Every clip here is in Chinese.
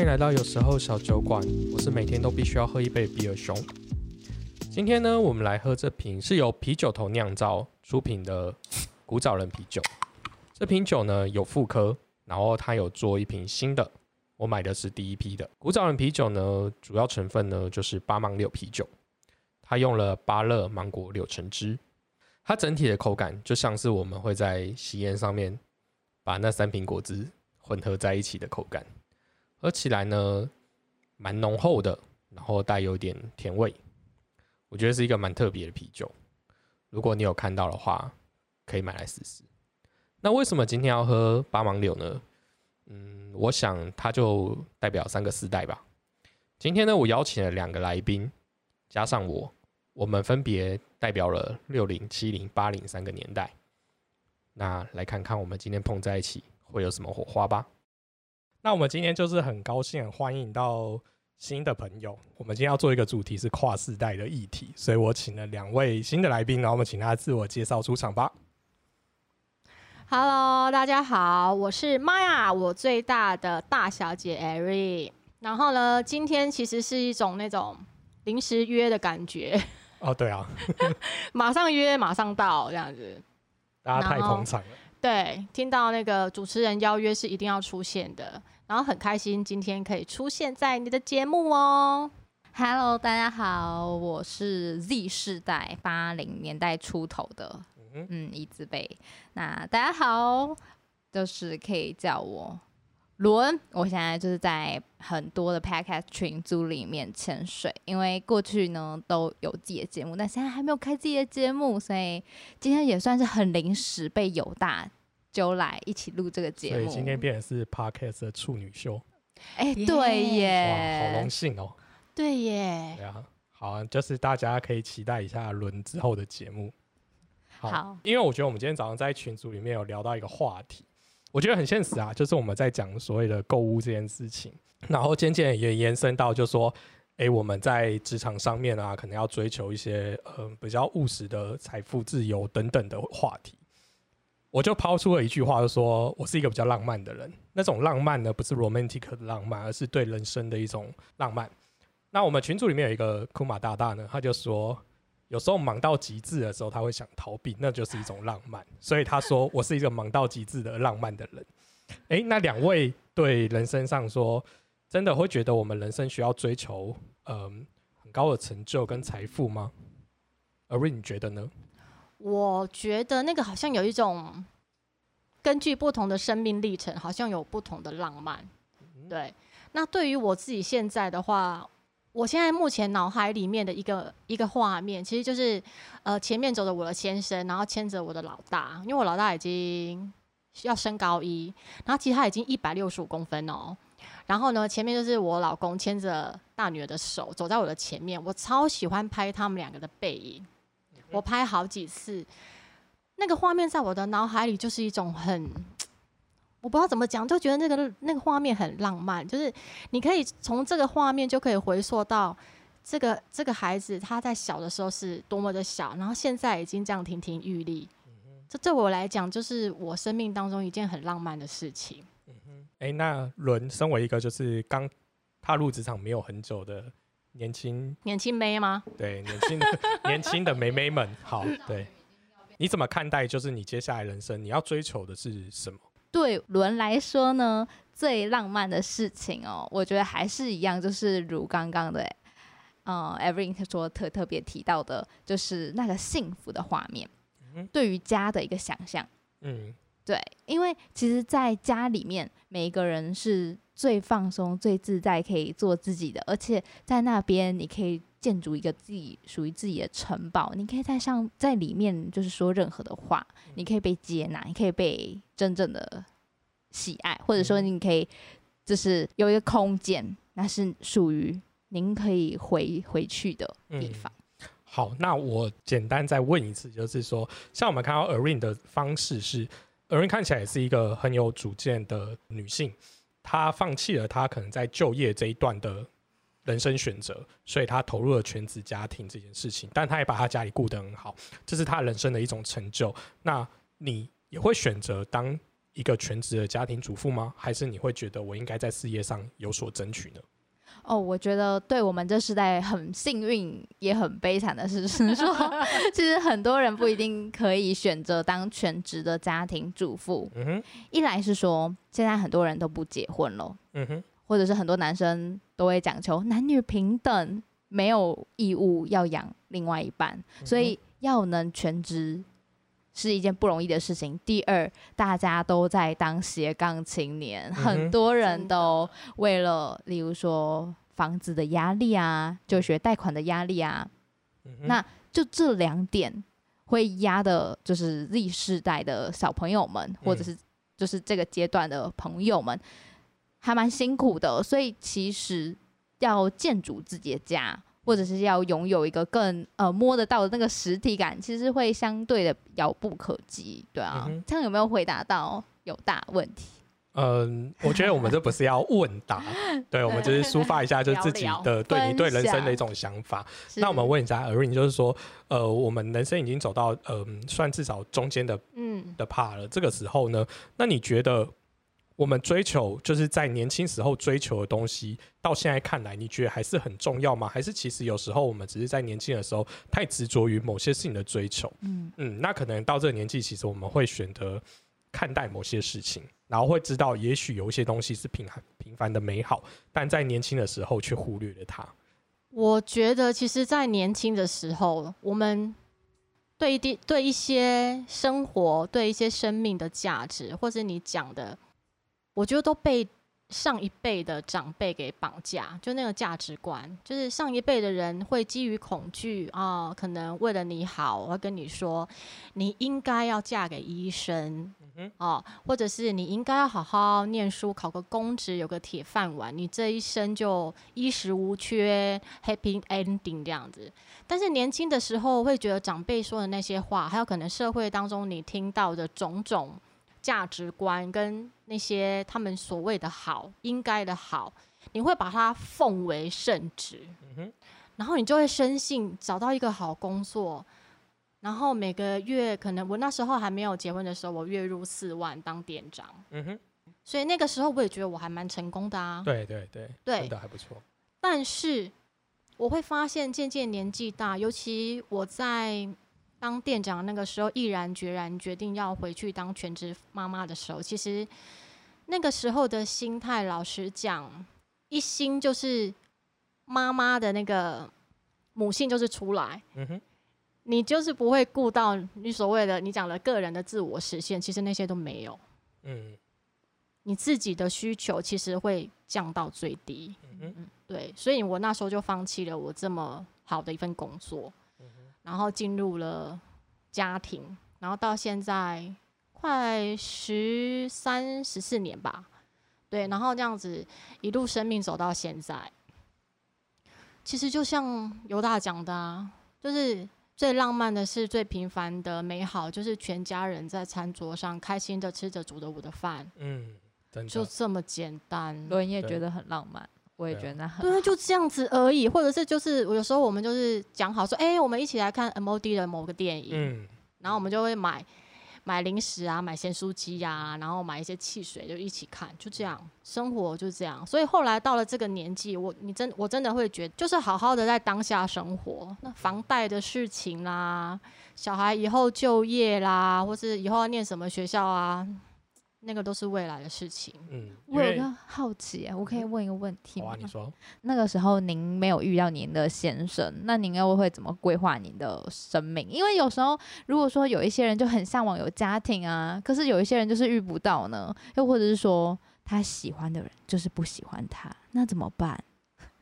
欢迎来到有时候小酒馆，我是每天都必须要喝一杯比尔熊。今天呢，我们来喝这瓶是由啤酒头酿造出品的古早人啤酒。这瓶酒呢有复刻，然后它有做一瓶新的，我买的是第一批的古早人啤酒呢，主要成分呢就是八芒柳啤酒，它用了芭乐、芒果、柳橙汁，它整体的口感就像是我们会在喜宴上面把那三瓶果汁混合在一起的口感。喝起来呢，蛮浓厚的，然后带有点甜味，我觉得是一个蛮特别的啤酒。如果你有看到的话，可以买来试试。那为什么今天要喝八芒柳呢？嗯，我想它就代表三个世代吧。今天呢，我邀请了两个来宾，加上我，我们分别代表了六零、七零、八零三个年代。那来看看我们今天碰在一起会有什么火花吧。那我们今天就是很高兴欢迎到新的朋友。我们今天要做一个主题是跨世代的议题，所以我请了两位新的来宾，然后我们请他自我介绍出场吧。Hello，大家好，我是玛雅，我最大的大小姐 Ari。然后呢，今天其实是一种那种临时约的感觉，哦，对啊，马上约，马上到这样子。大家太捧场了。对，听到那个主持人邀约是一定要出现的，然后很开心今天可以出现在你的节目哦。Hello，大家好，我是 Z 世代八零年代出头的，嗯嗯，一字辈。那大家好，就是可以叫我伦。我现在就是在很多的 Podcast 群组里面潜水，因为过去呢都有自己的节目，但现在还没有开自己的节目，所以今天也算是很临时被友大揪来一起录这个节目。所以今天变成是 Podcast 的处女秀，哎、耶对耶，好荣，幸哦。对耶，对啊，好啊，就是大家可以期待一下轮之后的节目。好因为我觉得我们今天早上在群组里面有聊到一个话题，我觉得很现实啊，就是我们在讲所谓的购物这件事情，然后渐渐也延伸到就说，诶，我们在职场上面啊，可能要追求一些呃比较务实的财富自由等等的话题。我就抛出了一句话，就说我是一个比较浪漫的人。那种浪漫呢，不是 romantic 的浪漫，而是对人生的一种浪漫。那我们群组里面有一个库马大大呢，他就说，有时候忙到极致的时候，他会想逃避，那就是一种浪漫。所以他说我是一个忙到极致的浪漫的人。诶，那两位对人生上说，真的会觉得我们人生需要追求嗯、很高的成就跟财富吗？而瑞，你觉得呢？我觉得那个好像有一种根据不同的生命历程，好像有不同的浪漫。对，那对于我自己现在的话，我现在目前脑海里面的一个一个画面，其实就是呃前面走着我的先生，然后牵着我的老大，因为我老大已经要升高一，然后其实他已经一百六十五公分哦。然后呢，前面就是我老公牵着大女儿的手走在我的前面，我超喜欢拍他们两个的背影，我拍好几次，那个画面在我的脑海里就是一种很，我不知道怎么讲，就觉得那个那个画面很浪漫，就是你可以从这个画面就可以回溯到这个这个孩子他在小的时候是多么的小，然后现在已经这样亭亭玉立，这对我来讲就是我生命当中一件很浪漫的事情。哎，那伦身为一个就是刚踏入职场没有很久的年轻年轻妹吗？对年轻的年轻的妹妹们，好，对，你怎么看待就是你接下来人生你要追求的是什么？对伦来说呢，最浪漫的事情哦，我觉得还是一样，就是如刚刚的，呃 e v e r y 说特特别提到的，就是那个幸福的画面，嗯对于家的一个想象。嗯，对，因为其实，在家里面，每一个人是最放松、最自在，可以做自己的，而且在那边，你可以建筑一个自己属于自己的城堡，你可以在上在里面，就是说任何的话，你可以被接纳，你可以被真正的喜爱，或者说嗯你可以就是有一个空间，那是属于您可以回回去的地嗯方。好，那我简单再问一次，就是说，像我们看到 Erin 的方式是，Erin 看起来也是一个很有主见的女性，她放弃了她可能在就业这一段的人生选择，所以他投入了全职家庭这件事情，但他也把他家里顾得很好，这是他人生的一种成就。那你也会选择当一个全职的家庭主妇吗？还是你会觉得我应该在事业上有所争取呢？哦，我觉得对我们这时代很幸运，也很悲惨的事，是说 其实很多人不一定可以选择当全职的家庭主妇。嗯哼，一来是说现在很多人都不结婚了，嗯哼，或者是很多男生都会讲求男女平等，没有义务要养另外一半，所以要能全职是一件不容易的事情。第二，大家都在当斜杠青年，很多人都为了，例如说房子的压力啊，就学贷款的压力啊，那就这两点会压的，就是 Z 世代的小朋友们，或者嗯是就是这个阶段的朋友们，还蛮辛苦的。所以其实要建筑自己的家，或者是要拥有一个更呃摸得到的那个实体感，其实会相对的遥不可及。对啊，这样有没有回答到有大问题？嗯，我觉得我们这不是要问答，对，我们只是抒发一下，就是自己聊的对你对人生的一种想法。那我们问一下 a r i n 就是说，呃，我们人生已经走到嗯、算至少中间的嗯，的 part 了，这个时候呢，那你觉得我们追求就是在年轻时候追求的东西，到现在看来，你觉得还是很重要吗？还是其实有时候我们只是在年轻的时候太执着于某些事情的追求？嗯嗯，那可能到这个年纪，其实我们会选择看待某些事情，然后会知道，也许有一些东西是平凡平凡的美好，但在年轻的时候却忽略了它。我觉得其实，在年轻的时候，我们对一啲对一些生活、对一些生命的价值，或者你讲的，我觉得都被上一辈的长辈给绑架，就那个价值观，就是上一辈的人会基于恐惧啊、可能为了你好，我会跟你说，你应该要嫁给医生，哼哦，或者是你应该要好好念书，考个公职，有个铁饭碗，你这一生就衣食无缺，happy ending 这样子。但是年轻的时候会觉得长辈说的那些话，还有可能社会当中你听到的种种价值观跟那些他们所谓的好、应该的好，你会把它奉为圣旨，嗯哼，然后你就会深信找到一个好工作，然后每个月可能我那时候还没有结婚的时候，我月入四万当店长，嗯哼，所以那个时候我也觉得我还蛮成功的啊。对对对，对真的还不错。但是我会发现，渐渐年纪大，尤其我在当店长那个时候，毅然决然决定要回去当全职妈妈的时候，其实那个时候的心态，老实讲，一心就是妈妈的那个母性就是出来。嗯哼，你就是不会顾到你所谓的你讲的个人的自我实现，其实那些都没有。嗯你自己的需求其实会降到最低。嗯嗯，对，所以我那时候就放弃了我这么好的一份工作，然后进入了家庭，然后到现在快十三十四年吧，对，然后这样子一路生命走到现在，其实就像尤大讲的啊，就是最浪漫的是最平凡的美好，就是全家人在餐桌上开心的吃着煮的我的饭，嗯，就的，这么简单。对伦也觉得很浪漫，我也觉得那很对啊，就这样子而已，或者是就是有时候我们就是讲好说，哎、我们一起来看 MOD 的某个电影，嗯。然后我们就会买买零食啊，买咸酥鸡呀，然后买一些汽水，就一起看，就这样，生活就这样。所以后来到了这个年纪，我你真我真的会觉得，就是好好的在当下生活，那房贷的事情啦，小孩以后就业啦，或是以后要念什么学校啊，那个都是未来的事情。嗯，我有个好奇欸，我可以问一个问题吗啊，？你说，那个时候您没有遇到您的先生，那您又会怎么规划您的生命？因为有时候如果说有一些人就很向往有家庭啊，可是有一些人就是遇不到呢，又或者是说他喜欢的人就是不喜欢他，那怎么办？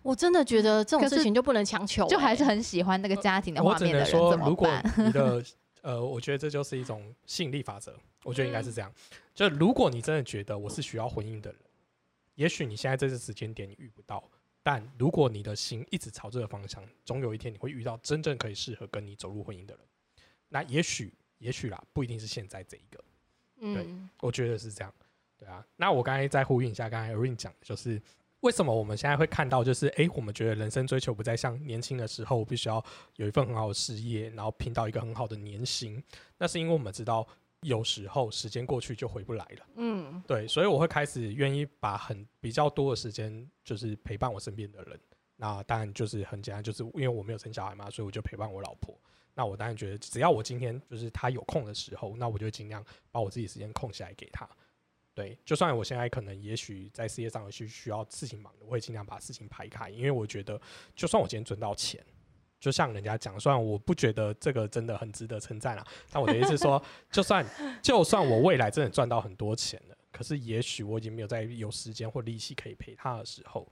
我真的觉得这种事情就不能强求、就还是欸很喜欢那个家庭的画面的人，怎么如果办？你的呃，我觉得这就是一种吸引力法则，我觉得应该是这样。就如果你真的觉得我是需要婚姻的人，也许你现在这个时间点你遇不到，但如果你的心一直朝这个方向，总有一天你会遇到真正可以适合跟你走入婚姻的人。那也许，也许啦，不一定是现在这一个。嗯，我觉得是这样，对啊。那我刚才再呼应一下，刚才 Erin 讲的就是为什么我们现在会看到，就是诶，我们觉得人生追求不再像年轻的时候，我必须要有一份很好的事业，然后拼到一个很好的年薪。那是因为我们知道，有时候时间过去就回不来了。嗯，对，所以我会开始愿意把很比较多的时间，就是陪伴我身边的人。那当然就是很简单，就是因为我没有生小孩嘛，所以我就陪伴我老婆。那我当然觉得，只要我今天就是她有空的时候，那我就尽量把我自己时间空下来给他。对，就算我现在可能也许在事业上有需需要事情忙的，我会尽量把事情排开，因为我觉得，就算我今天赚到钱，就像人家讲，虽然我不觉得这个真的很值得称赞啊，但我的意思是说，就算就算我未来真的赚到很多钱了，可是也许我已经没有在有时间或利息可以陪他的时候，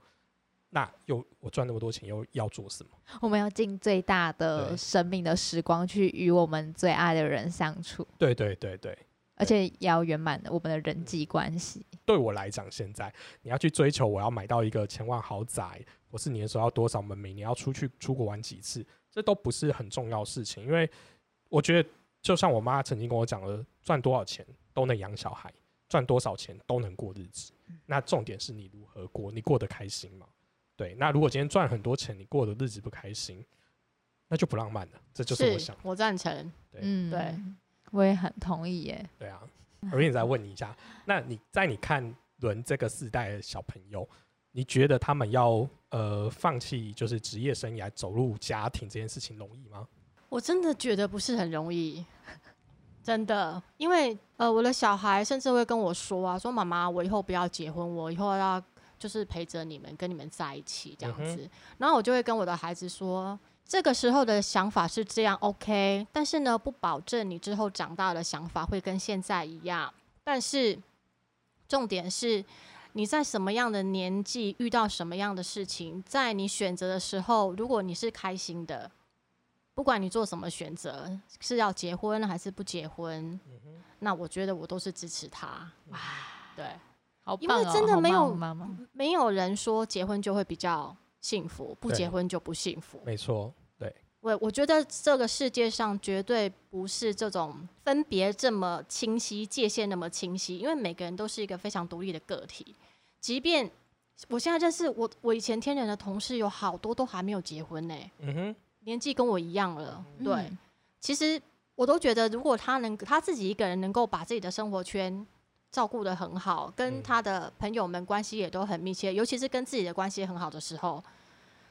那又我赚那么多钱又要做什么？我们要尽最大的生命的时光去与我们最爱的人相处，对对对对，而且也要圆满我们的人际关系。对我来讲，现在你要去追求我要买到一个千万豪宅，或是年收要多少，我们每年要出去出国玩几次，这都不是很重要的事情。因为我觉得，就像我妈曾经跟我讲的，赚多少钱都能养小孩，赚多少钱都能过日子。那重点是你如何过，你过得开心吗？对。那如果今天赚很多钱，你过的日子不开心，那就不浪漫了。这就是我想，我赞成。对嗯，对，我也很同意耶。对啊。而且再问你一下，那你在你看轮这个世代的小朋友，你觉得他们要呃放弃就是职业生涯，走入家庭这件事情容易吗？我真的觉得不是很容易，真的，因为呃，我的小孩甚至会跟我说啊，说妈妈，我以后不要结婚，我以后要就是陪着你们，跟你们在一起这样嗯子。然后我就会跟我的孩子说，这个时候的想法是这样，OK，但是呢，不保证你之后长大的想法会跟现在一样。但是重点是。你在什么样的年纪遇到什么样的事情，在你选择的时候，如果你是开心的，不管你做什么选择，是要结婚还是不结婚，那我觉得我都是支持他。对，因为好棒哦好真的没有没有人说结婚就会比较幸福，不结婚就不幸福。没错，对，我我觉得这个世界上绝对不是这种分别这么清晰、界限那么清晰，因为每个人都是一个非常独立的个体。即便我现在认识我，我以前天人的同事有好多都还没有结婚呢、嗯哼，年纪跟我一样了。对，嗯其实我都觉得，如果他能他自己一个人能够把自己的生活圈照顾的很好，跟嗯他的朋友们关系也都很密切，尤其是跟自己的关系很好的时候，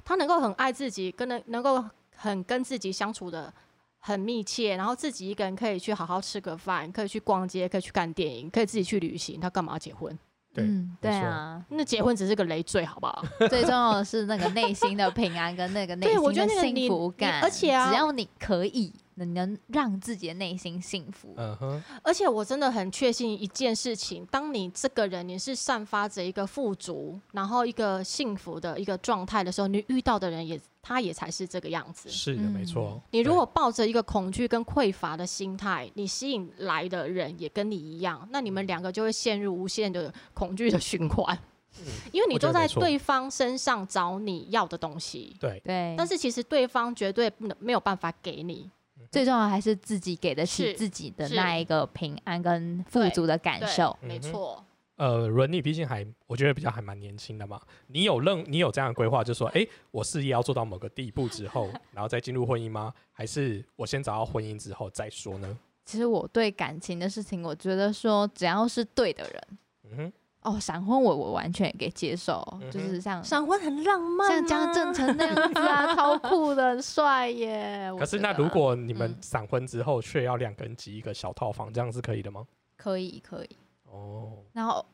他能够很爱自己，跟能能够很跟自己相处的很密切，然后自己一个人可以去好好吃个饭，可以去逛街，可以去看电影，可以自己去旅行，他干嘛要结婚？对嗯，对啊，那结婚只是个累赘，好不好？最重要的是那个内心的平安跟那个内心的幸福感，而且啊只要你可以，你能让自己的内心幸福，嗯哼，而且我真的很确信一件事情：当你这个人你是散发着一个富足，然后一个幸福的一个状态的时候，你遇到的人也他也才是这个样子。是的，没错。你如果抱着一个恐惧跟匮乏的心态，你吸引来的人也跟你一样，那你们两个就会陷入无限的恐惧的循环，嗯。因为你都在对方身上找你要的东西，对，对，但是其实对方绝对不能没有办法给你。最重要还是自己给得起是自己的那一个平安跟富足的感受。没错。呃，伦你毕竟还，我觉得比较还蛮年轻的嘛。你有任你有这样的规划，就说，哎、我事业要做到某个地步之后，然后再进入婚姻吗？还是我先找到婚姻之后再说呢？其实我对感情的事情，我觉得说只要是对的人，嗯哼，哦，闪婚我我完全可以接受，嗯就是像闪婚很浪漫、啊，像江正成那样子啊，超酷的，很帅耶。可是那如果你们嗯闪婚之后，却要两个人挤一个小套房，这样是可以的吗？可以可以，哦，然后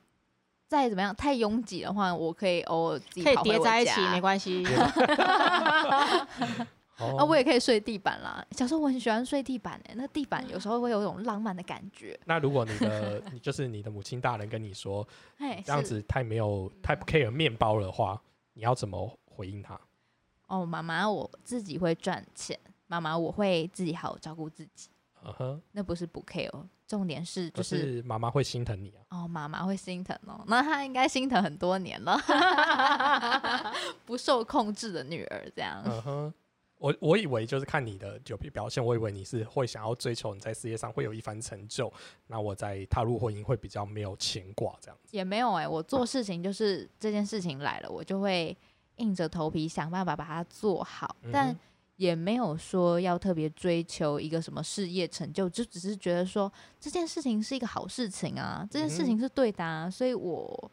再怎么样太拥挤的话，我可以偶尔自己叠在一起，家没关系。哦啊，我也可以睡地板啦。小时候我很喜欢睡地板诶，那地板有时候会有一种浪漫的感觉。那如果你的你就是你的母亲大人跟你说 哎，这样子太没有太不 care 面包的话，你要怎么回应他？哦，妈妈，我自己会赚钱，妈妈我会自己好好照顾自己，嗯哼，那不是不 care，重点是就是是妈妈会心疼你啊。哦，妈妈会心疼哦，那她应该心疼很多年了，不受控制的女儿这样。嗯哼，我我以为就是看你的就表现，我以为你是会想要追求你在事业上会有一番成就，那我在踏入婚姻会比较没有牵挂这样子。也没有哎、我做事情就是这件事情来了，我就会硬着头皮想办法把它做好。嗯但也没有说要特别追求一个什么事业成就，就只是觉得说这件事情是一个好事情啊，这件事情是对的啊，所以我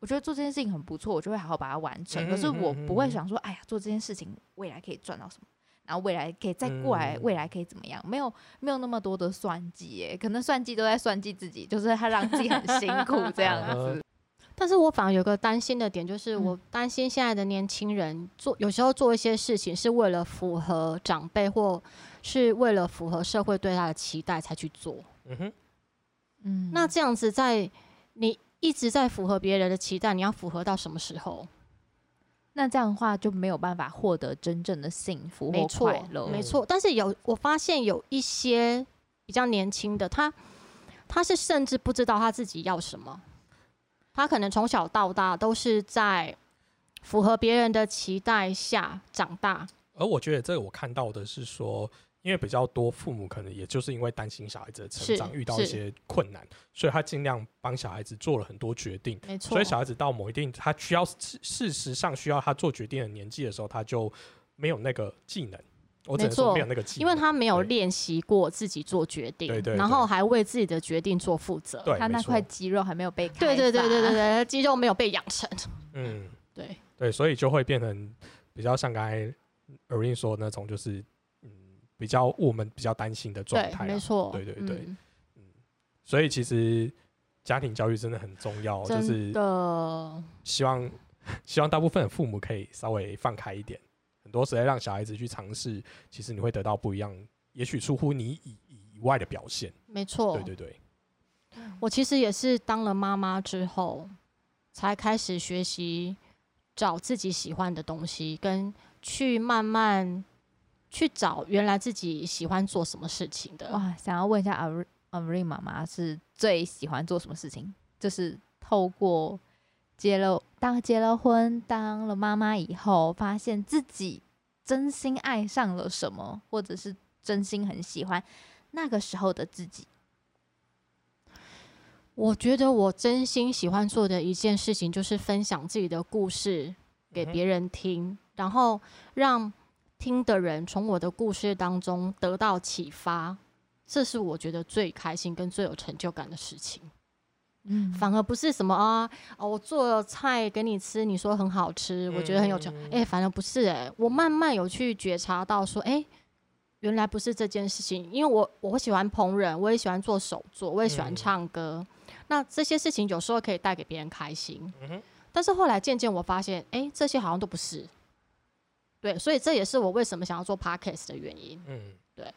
我觉得做这件事情很不错，我就会好好把它完成。可是我不会想说，哎呀，做这件事情未来可以赚到什么，然后未来可以再过来，未来可以怎么样？没有没有那么多的算计，耶，可能算计都在算计自己，就是他让自己很辛苦 这样子。但是我反而有个担心的点，就是我担心现在的年轻人做有时候做一些事情是为了符合长辈，或是为了符合社会对他的期待才去做。嗯哼，嗯，那这样子在你一直在符合别人的期待，你要符合到什么时候？那这样的话就没有办法获得真正的幸福或快乐。没错，但是有我发现有一些比较年轻的他，他是甚至不知道他自己要什么。他可能从小到大都是在符合别人的期待下长大，而我觉得这个我看到的是说，因为比较多父母可能也就是因为担心小孩子的成长遇到一些困难，所以他尽量帮小孩子做了很多决定。没错，所以小孩子到某一定他需要事事实上需要他做决定的年纪的时候，他就没有那个技能。我只能说，没有那个技因为他没有练习过自己做决定，对对，然后还为自己的决定做负责。对，他那块肌肉还没有被对对对对对对，肌肉没有被养成。嗯，对对，所以就会变成比较像刚才 Erin 说那种，就是嗯，比较我们比较担心的状态。没错，对对对，嗯，所以其实家庭教育真的很重要，就是的，希望 希望大部分的父母可以稍微放开一点。很多时候让小孩子去尝试，其实你会得到不一样，也许出乎你以以外的表现。没错，对对对。我其实也是当了妈妈之后，才开始学习找自己喜欢的东西，跟去慢慢去找原来自己喜欢做什么事情的。哇，想要问一下阿瑞阿瑞妈妈是最喜欢做什么事情？就是透过。结了当结了婚，当了妈妈以后，发现自己真心爱上了什么，或者是真心很喜欢那个时候的自己。我觉得我真心喜欢做的一件事情，就是分享自己的故事给别人听，然后让听的人从我的故事当中得到启发，这是我觉得最开心跟最有成就感的事情。嗯，反而不是什么啊，哦，我做菜给你吃，你说很好吃，我觉得很有成。哎，反而不是哎，我慢慢有去觉察到说，哎，原来不是这件事情，因为我我喜欢烹饪，我也喜欢做手作，我也喜欢唱歌，那这些事情有时候可以带给别人开心。嗯但是后来渐渐我发现，哎，这些好像都不是。对，所以这也是我为什么想要做 podcast 的原因。嗯。对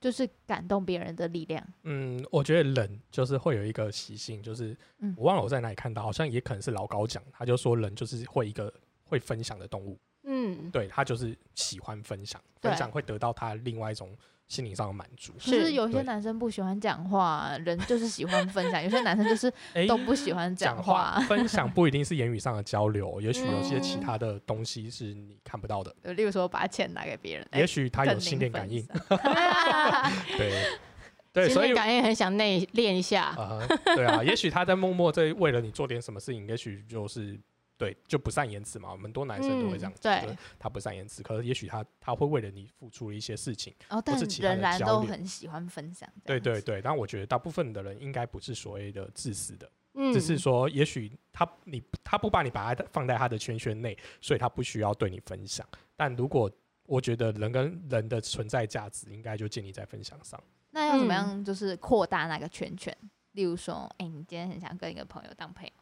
就是感动别人的力量。嗯，我觉得人就是会有一个习性，就是我忘了我在哪里看到，好像也可能是老高讲，他就说人就是会一个会分享的动物。嗯，对他就是喜欢分享，分享会得到他另外一种。心理上的满足，是有些男生不喜欢讲话，人就是喜欢分享；有些男生就是都不喜欢讲话。分享不一定是言语上的交流，也许有些其他的东西是你看不到的。例如说，把钱拿给别人，也许他有心电感应。对对，所以感应很想内练一下。对啊，也许他在默默在为了你做点什么事情，也许就是。对，就不善言辞嘛，我们多男生都会这样子。对，他不善言辞，可是也许他他会为了你付出了一些事情，哦，但是仍然都很喜欢分享。对对对，但我觉得大部分的人应该不是所谓的自私的，只是说也许他你他不把你把他放在他的圈圈内，所以他不需要对你分享。但如果我觉得人跟人的存在价值，应该就建立在分享上。那要怎么样就是扩大那个圈圈？例如说，哎，你今天很想跟一个朋友当朋友。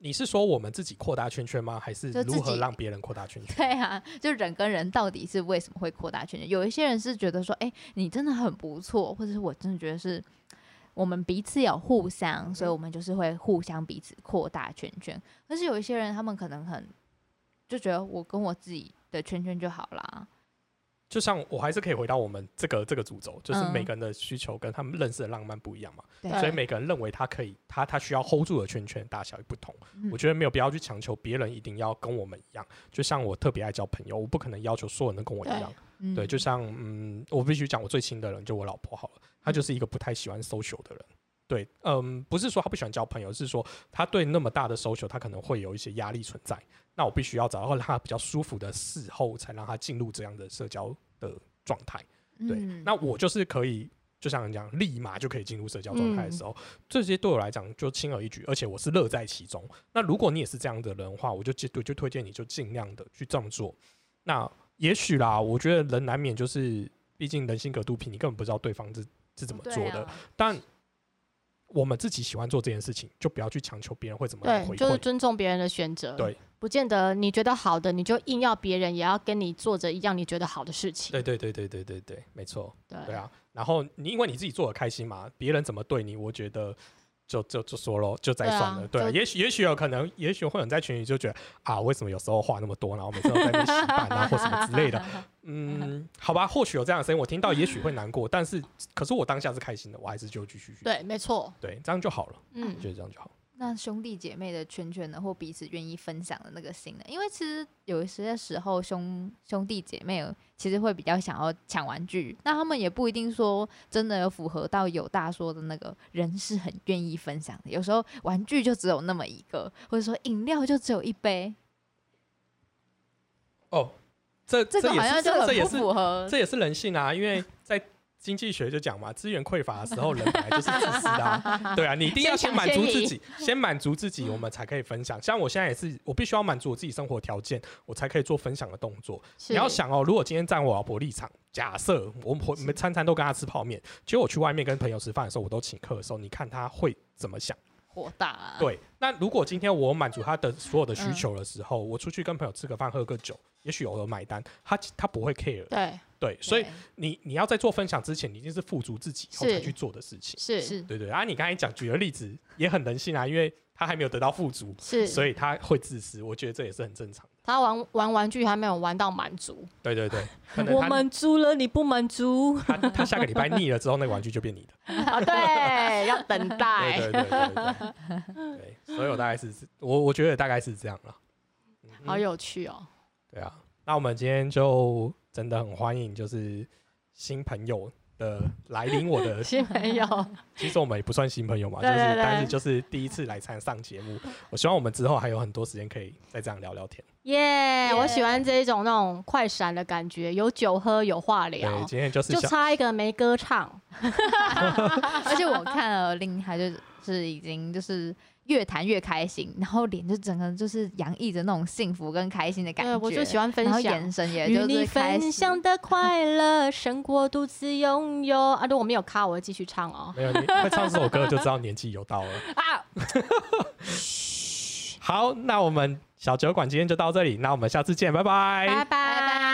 你是说我们自己扩大圈圈吗？还是如何让别人扩大圈圈？对啊，就人跟人到底是为什么会扩大圈圈？有一些人是觉得说，哎，你真的很不错，或者是我真的觉得是我们彼此有互相，所以我们就是会互相彼此扩大圈圈。但是有一些人，他们可能很就觉得我跟我自己的圈圈就好啦。就像我还是可以回到我们这个这个主轴，就是每个人的需求跟他们认识的浪漫不一样嘛，所以每个人认为他可以，他他需要 hold 住的圈圈大小也不同。我觉得没有必要去强求别人一定要跟我们一样。就像我特别爱交朋友，我不可能要求所有人跟我一样。对，就像嗯，我必须讲我最亲的人就我老婆好了，她就是一个不太喜欢 social 的人。对，嗯，不是说他不喜欢交朋友，是说他对那么大的 social 他可能会有一些压力存在。那我必须要找到让他比较舒服的事后，才让他进入这样的社交的状态。对，嗯那我就是可以，就像你讲，立马就可以进入社交状态的时候，这些对我来讲就轻而易举，而且我是乐在其中。那如果你也是这样的人的话，我就就就推荐你就尽量的去这么做。那也许啦，我觉得人难免就是，毕竟人心隔肚皮，你根本不知道对方是是怎么做的。啊但我们自己喜欢做这件事情，就不要去强求别人会怎么样对，回馈。就是尊重别人的选择。对，不见得你觉得好的，你就硬要别人也要跟你做着一样你觉得好的事情。对对对对对对对，没错。对对啊，然后你因为你自己做的开心嘛，别人怎么对你，我觉得就就就说咯，就再算了。对也许也许有可能，也许会有人在群里就觉得啊，为什么有时候话那么多，然后每次都在那边洗 版啊或什么之类的。嗯，好吧，或许有这样的声音，我听到也许会难过，但是可是我当下是开心的，我还是就继续去。对，没错。对，这样就好了，嗯我，觉得这样就好。那兄弟姐妹的圈圈呢，或彼此愿意分享的那个心呢？因为其实有一些时候兄兄弟姐妹其实会比较想要抢玩具，那他们也不一定说真的有符合到有大说的那个人是很愿意分享的。有时候玩具就只有那么一个，或者说饮料就只有一杯，哦，这这个好像就很不这也是符合。这也是人性啊，因为在经济学就讲嘛，资源匮乏的时候，人本来就是自私的、啊。对啊，你一定要先满足自己，先满足自己，我们才可以分享。像我现在也是，我必须要满足我自己生活条件，我才可以做分享的动作。你要想哦，如果今天站我老婆立场，假设我们每餐餐都跟她吃泡面，结果我去外面跟朋友吃饭的时候，我都请客的时候，你看她会怎么想？火大、啊，对，那如果今天我满足他的所有的需求的时候，我出去跟朋友吃个饭、喝个酒，也许有人买单，他他不会 care。对，对，所以你你要在做分享之前，你一定是富足自己以后才去做的事情。是是对对啊，你刚才讲举的例子也很人性啊，因为他还没有得到富足，是，所以他会自私。我觉得这也是很正常的。他玩玩玩具还没有玩到满足，对对对，可能我他满足了，你不满足他他下个礼拜腻了之后，那个玩具就变你的。啊？对，要等待。对对对对对对，所以我大概是我我觉得大概是这样了。嗯好有趣哦。对啊，那我们今天就真的很欢迎，就是新朋友的来临。我的 新朋友，其实我们也不算新朋友嘛，就是对对对但是就是第一次来参上节目。我希望我们之后还有很多时间可以再这样聊聊天。耶！我喜欢这一种那种快闪的感觉，有酒喝，有话对，聊，今天就是就差一个没歌唱。而且我看了令他就是已经就是越谈越开心，然后脸就整个就是洋溢着那种幸福跟开心的感觉对，觉。我就喜欢分然后享眼。神也与就你分是开始享的 快乐胜过独自拥有啊！如果没有卡，我会继续唱哦。没有你会唱这首歌，就知道年纪有到了。啊，好，那我们小酒馆今天就到这里，那我们下次见，拜拜拜拜。